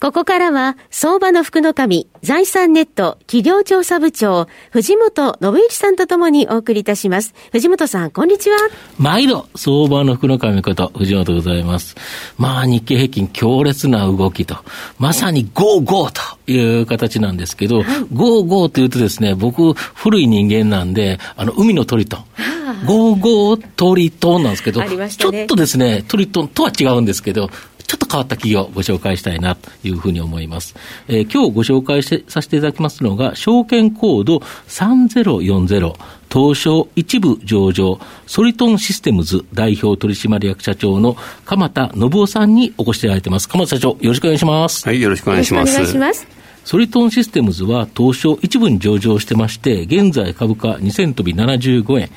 ここからは、相場の福の神、財産ネット企業調査部長、藤本信之さんとともにお送りいたします。藤本さん、こんにちは。毎度、相場の福の神こと、藤本でございます。まあ、日経平均強烈な動きと、まさにゴーゴーという形なんですけど、はい、ゴーゴーというとですね、僕、古い人間なんで、あの、海のトリトン。ゴーゴートリトンなんですけど、ね、ちょっとですね、トリトンとは違うんですけど、ちょっと変わった企業をご紹介したいなというふうに思います。えー、今日ご紹介しさせていただきますのが、証券コード3040、東証一部上場、ソリトンシステムズ代表取締役社長の鎌田信夫さんにお越しいただいてます。鎌田社長、よろしくお願いします。はい、よろしくお願いします。お願いします。ソリトンシステムズは東証一部に上場してまして、現在株価2000飛び75円、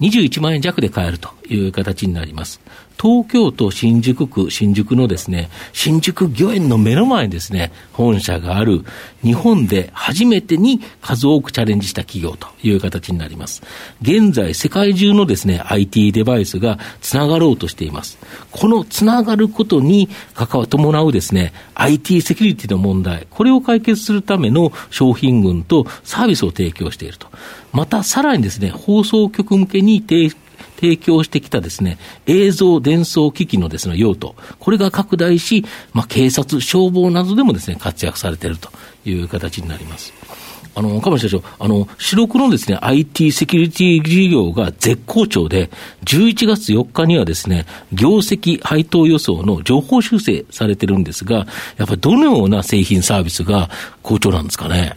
21万円弱で買えるという形になります。東京都新宿区、新宿のですね、新宿御苑の目の前にですね、本社がある日本で初めてに数多くチャレンジした企業という形になります。現在、世界中のですね、IT デバイスがつながろうとしています。このつながることに関わ、伴うですね、IT セキュリティの問題、これを解決するための商品群とサービスを提供していると。また、さらにですね、放送局向けに提提供してきたですね、映像伝送機器のですね、用途、これが拡大し、まあ、警察、消防などでもですね、活躍されているという形になります。あの、鎌田社長、あの、主力のですね、IT セキュリティ事業が絶好調で、11月4日にはですね、業績配当予想の情報修正されてるんですが、やっぱりどのような製品サービスが好調なんですかね？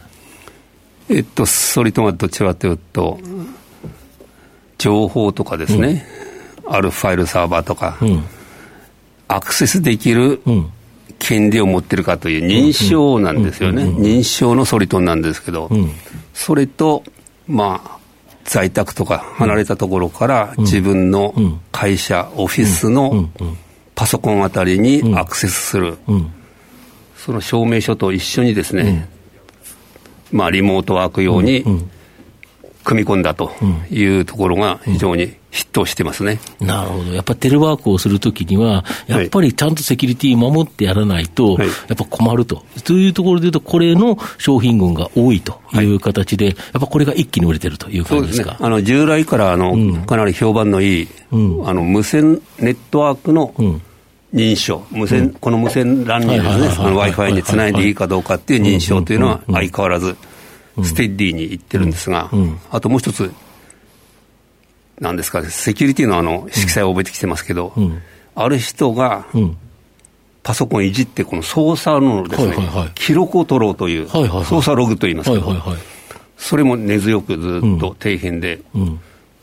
えっと、それとはどちらかというと、情報とかですね、うん、あるファイルサーバーとか、うん、アクセスできる権利を持ってるかという認証なんですよね、認証のソリトンなんですけど、それと、まあ、在宅とか離れたところから自分の会社、オフィスのパソコンあたりにアクセスする、その証明書と一緒にですね、まあ、リモートワーク用に組み込んだというところが非常にヒットしてますね、うん、なるほど、やっぱりテレワークをするときには、やっぱりちゃんとセキュリティ守ってやらないと、やっぱ困ると、というところでいうと、これの商品群が多いという形で、やっぱこれが一気に売れてるという感じですか、ね、あの従来からあの、うん、かなり評判のいい、うん、あの無線ネットワークの、認証、無線、この無線 LAN にですね、Wi-Fi につないでいいかどうかっていう認証というのは相変わらずステッディに行ってるんですが、あともう一つ、なんですか、セキュリティのあの色彩を覚えてきてますけど、ある人が、パソコンいじって、この操作のですね、記録を取ろうという、操作ログといいますけど、それも根強くずっと底辺で、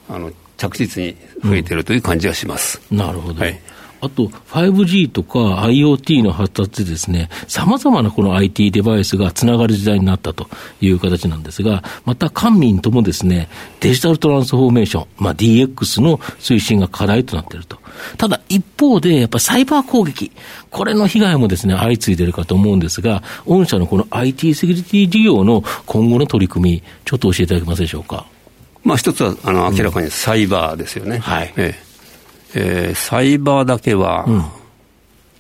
あの着実に増えてるという感じがします。なるほど。はいあと 5G とか IoT の発達でですね、様々なこの IT デバイスがつながる時代になったという形なんですが、また官民ともですね、デジタルトランスフォーメーション、まあ、DX の推進が課題となっていると。ただ一方で、やっぱりサイバー攻撃、これの被害もですね、相次いでいるかと思うんですが、御社のこの IT セキュリティ事業の今後の取り組み、ちょっと教えていただけますでしょうか？まあ、一つはあの明らかにサイバーですよね。うん、はい、えええー、サイバーだけは、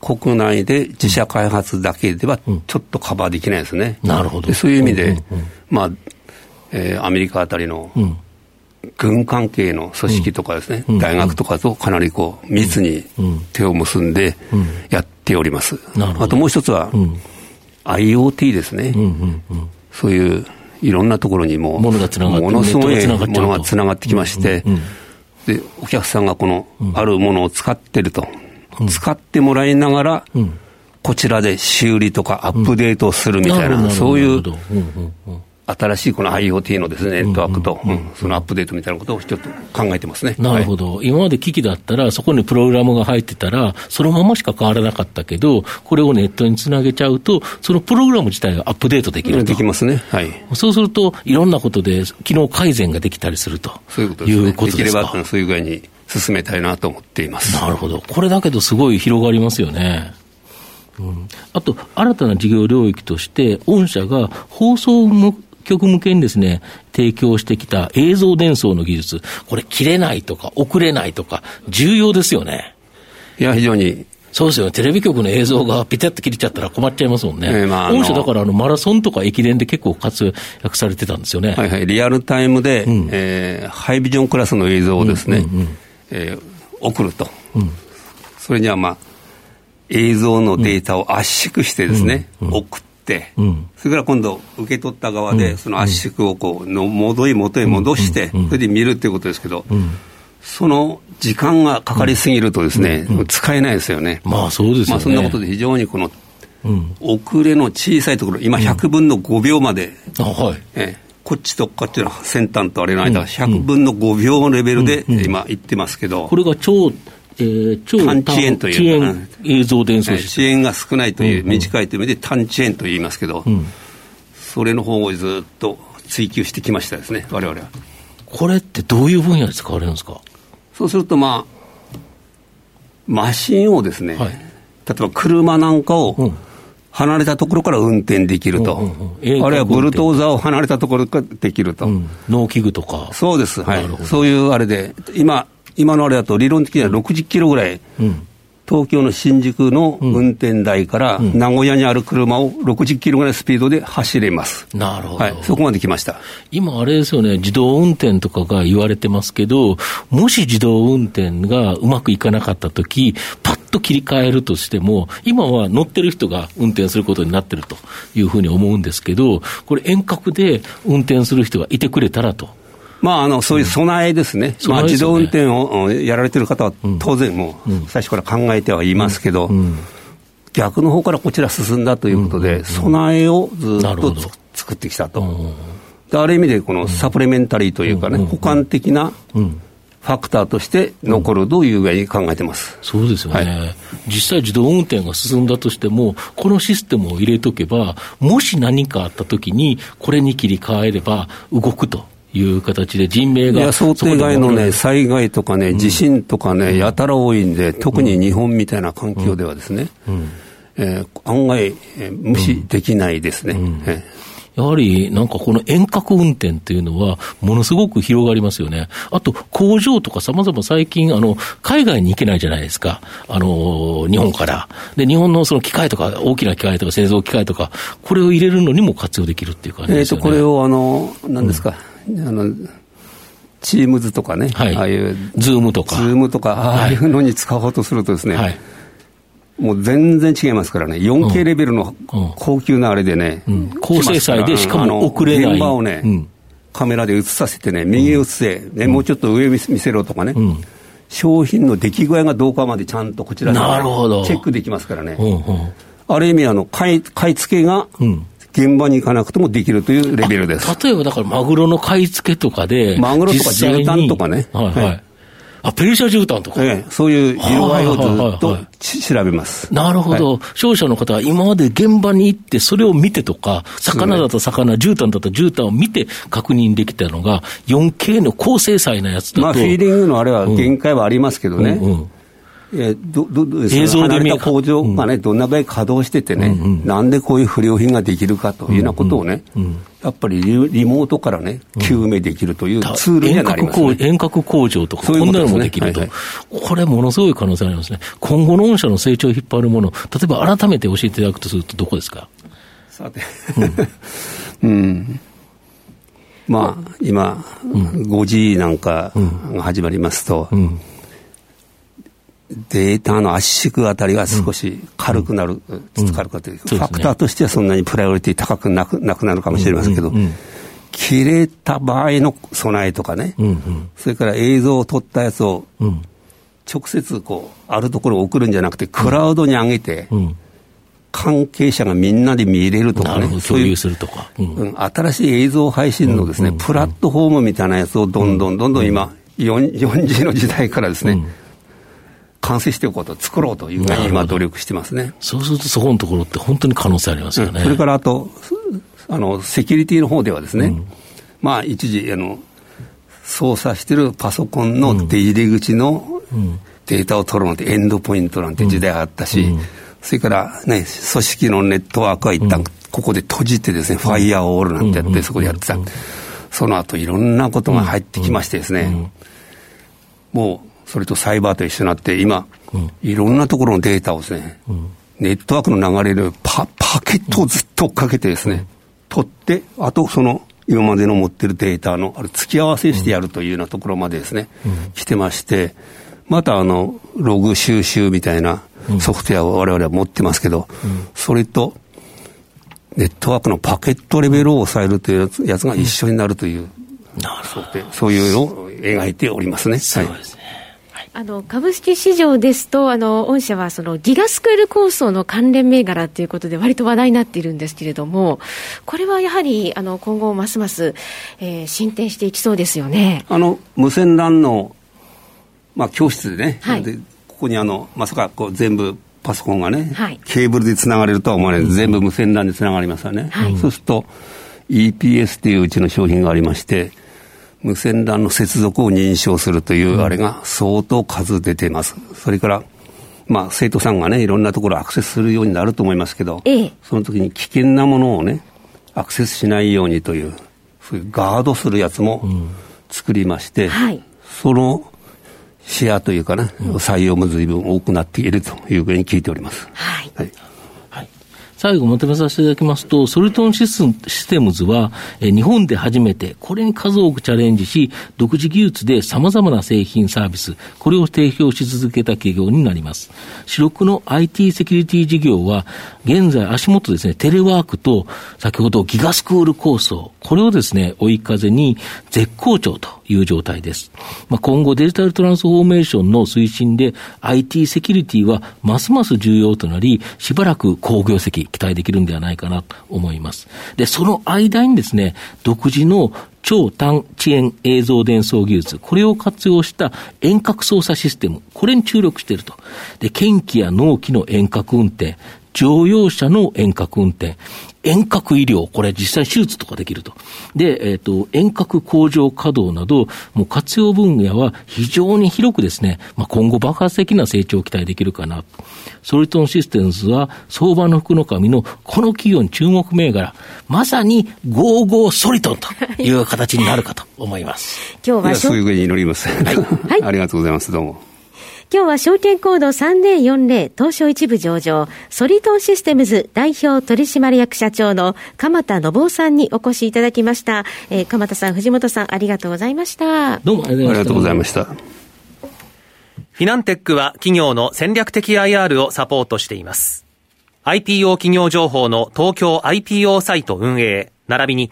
国内で自社開発だけではちょっとカバーできないですね。なるほど。そういう意味で、まあ、えー、アメリカあたりの、軍関係の組織とかですね、大学とかとかなりこう密に手を結んでやっております。あともう一つは、IoT ですね、そういういろんなところにも、ものすごいものがつながってきまして、で、お客さんがこの、あるものを使ってると、うん、使ってもらいながら、こちらで修理とかアップデートをするみたいな、そういう新しいこの IoT のですね、ネットワークと、そのアップデートみたいなことをちょっと考えてますね。なるほど、はい、今まで機器だったら、そこにプログラムが入ってたら、そのまましか変わらなかったけど、これをネットにつなげちゃうと、そのプログラム自体がアップデートできると。できますね。はい。そうすると、いろんなことで機能改善ができたりすると。そういうことですね。できれば、そういう具合に進めたいなと思っています。なるほど。これだけどすごい広がりますよね。うん、あと、新たな事業領域として、御社が放送局向けにですね、提供してきた映像伝送の技術、これ切れないとか遅れないとか、重要ですよね。いや、非常にそうですよね。テレビ局の映像がピタッと切れちゃったら困っちゃいますもんね。えー、まあ、御社だからあのマラソンとか駅伝で結構活躍されてたんですよね。はいはい。リアルタイムで、うん、えー、ハイビジョンクラスの映像をですね、うんうんうん、えー、送ると。うん、それにはまあ、映像のデータを圧縮してですね、うんうん、送って、うん、それから今度、受け取った側で、その圧縮をこうの戻り元へ戻して、それで見るっていうことですけど、その時間がかかりすぎるとですね、うん。うん、使えないですよね。まあそうですよね。まあそんなことで非常にこの、遅れの小さいところ、今100分の5秒まで、はい、えこっちとこっちの先端とあれの間、100分の5秒のレベルで今言ってますけど。これが超えー、超短遅延という遅延映像伝送遅延が少ないという、短いという意味で短遅延と言いますけど、うん、それの方をずっと追求してきましたですね、われわれは。これってどういう分野で使われるんですか？そうすると、まあ、マシンをですね、はい、例えば車なんかを離れたところから運転できると、うんうんうん、あるいはブルトーザーを離れたところからできると、うん、農機具とか、そうです、はい、そういうあれで、今、今のあれだと理論的には60キロぐらい、うん東京の新宿の運転台から名古屋にある車を60キロぐらいスピードで走れます。なるほど。はい、そこまで来ました。今あれですよね、自動運転とかが言われてますけど、もし自動運転がうまくいかなかったとき、パッと切り替えるとしても、今は乗ってる人が運転することになってるというふうに思うんですけど、これ遠隔で運転する人がいてくれたらと。まあ、あのそういう備えですね、うん、まあ、自動運転をやられてる方は当然もう最初から考えてはいますけど、逆の方からこちら進んだということで、備えをずっと作ってきたと。ある意味でこのサプリメンタリーというかね、補完的なファクターとして残るというぐらいに考えてます、そうですよね、はい、実際、自動運転が進んだとしても、このシステムを入れとけば、もし何かあったときに、これに切り替えれば動くと。いう形で人命が。想定外のね、災害とかね、地震とかね、やたら多いんで、特に日本みたいな環境ではですね、えー、案外、えー、無視できないですね。えーやはりなんかこの遠隔運転っていうのは、ものすごく広がりますよね。あと、工場とかさまざま最近、あの、海外に行けないじゃないですか。あの、日本から。で、日本のその機械とか、大きな機械とか製造機械とか、これを入れるのにも活用できるっていう感じですよね。えっ、と、これをあの、何ですか。うんあの Teams とかね、はい、ああいう、 Zoom とか。 Zoom とか、ああいうのに使おうとするとですね、はい、もう全然違いますからね、4K レベルの高級なあれでね、うん。うん、高精細で、しかも遅れない。現場をね、うん、カメラで映させてね、右へ映せ、ね、もうちょっと上見せろとかね、商品の出来具合がどうかまでちゃんとこちらでチェックできますからね。ある意味あの買い、買い付けが、現場に行かなくてもできるというレベルです。例えばだからマグロの買い付けとかで、マグロとか絨毯とかね。はい、はい、あ、ペルシャ絨毯とか？ええ、そういう色合いをずっと調べます。なるほど。商社の方は今まで現場に行って、それを見てとか、魚だと魚、絨毯だと絨毯を見て確認できたのが、4K の高精細なやつだと。まあ、フィーリングのあれは限界はありますけどね。うんうんえー、どどど映像で離れた工場がね、どんな場合稼働しててね、うんうん、なんでこういう不良品ができるかというようなことをね、うんうん、やっぱりリリモートからね、究明できるというツールにはなります、ね、遠隔工場とか、こんなのもできると、はいはい、これ、ものすごい可能性ありますね。今後の御社の成長を引っ張るもの、例えば改めて教えていただくとすると、どこですか？さて、うん、うん。まあ、今、うん、5G なんかが始まりますと、うんデータの圧縮あたりが少し軽くなる、うん、つつかる。かという、ファクターとしてはそんなにプライオリティ高くなくなくなるかもしれませんけど、切れた場合の備えとかね、それから映像を撮ったやつを、直接こう、あるところを送るんじゃなくて、クラウドに上げて、関係者がみんなで見れるとかね、共有するとか、うん、新しい映像配信のですね、プラットフォームみたいなやつをどんどんどんどん今、4G の時代からですね、完成しておこうと、作ろうというふうに今、努力してますね。そうすると、そこのところって本当に可能性ありますよね。それからあと、あの、セキュリティの方ではですね、まあ、一時、あの、操作してるパソコンの出入り口のデータを取るのってエンドポイントなんて時代があったし、それからね、組織のネットワークは一旦ここで閉じてですね、ファイヤーオールなんてやって、そこでやってた。その後いろんなことが入ってきましてですね、もうそれとサイバーと一緒になって、今、いろんなところのデータをですね、ネットワークの流れるパパケットをずっと追っかけてですね、取って、あとその今までの持ってるデータのある付き合わせしてやるというようなところまでですね、来てまして、またあの、ログ収集みたいなソフトウェアを我々は持ってますけど、それと、ネットワークのパケットレベルを抑えるというやつが一緒になるという、そういうのを描いておりますね。そうですね。あの株式市場ですと、あの御社はそのギガスクール構想の関連銘柄ということで、割と話題になっているんですけれども、これはやはりあの今後、ますます、えー、進展していきそうですよね。あの無線 LAN の、まあ、教室でね、はい、でここにあのまさかこう全部パソコンがね、はい、ケーブルでつながれるとは思わない、うん、全部無線 LAN でつながりますよね、はい、そうすると EPS といううちの商品がありまして無線 LAN の接続を認証するというあれが相当数出てます。それから、まあ、生徒さんがね、いろんなところアクセスするようになると思いますけど、ええ、その時に危険なものをね、アクセスしないようにという、そういうガードするやつも作りまして、うんはい、そのシェアというかな、うん、採用も随分多くなっているというふうに聞いております。はい、はい最後まとめさせていただきますと、ソルトンシステムズは、え日本で初めて、これに数多くチャレンジし、独自技術で様々な製品サービス、これを提供し続けた企業になります。主力の IT セキュリティ事業は、現在足元ですね、テレワークと、先ほどギガスクール構想、これをですね、追い風に絶好調という状態です。まあ、今後デジタルトランスフォーメーションの推進で IT セキュリティはますます重要となり、しばらく好業績期待できるんではないかなと思います。で、その間にですね、独自の超単遅延映像伝送技術、これを活用した遠隔操作システム、これに注力していると。で、検気や納期の遠隔運転、乗用車の遠隔運転、遠隔医療、これ実際手術とかできると。で、えっ、ー、と、遠隔工場稼働など、もう活用分野は非常に広くですね、まあ、今後爆発的な成長を期待できるかな。ソリトンシステムズは相場の福の神のこの企業に注目銘柄、まさにゴーゴーソリトンという形になるかと思います。今日はそういうふうに祈ります。はい。はい、ありがとうございます。どうも。今日は証券コード3040東証一部上場、ソリトンシステムズ代表取締役社長の鎌田信夫さんにお越しいただきました。えー、鎌田さん、藤本さん、ありがとうございました。どうもありがとうございました。フィナンテックは企業の戦略的 IR をサポートしています。IPO 企業情報の東京 IPO サイト運営、並びに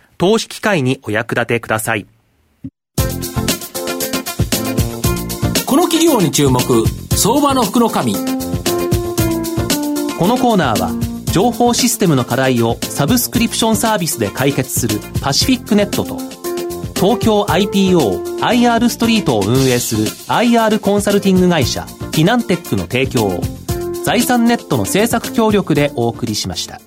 投資機会にお役立てください。この企業に注目、相場の福の神。このコーナーは、情報システムの課題をサブスクリプションサービスで解決するパシフィックネットと、東京 IPO IR ストリートを運営する IR コンサルティング会社フィナンテックの提供を財産ネットの政策協力でお送りしました。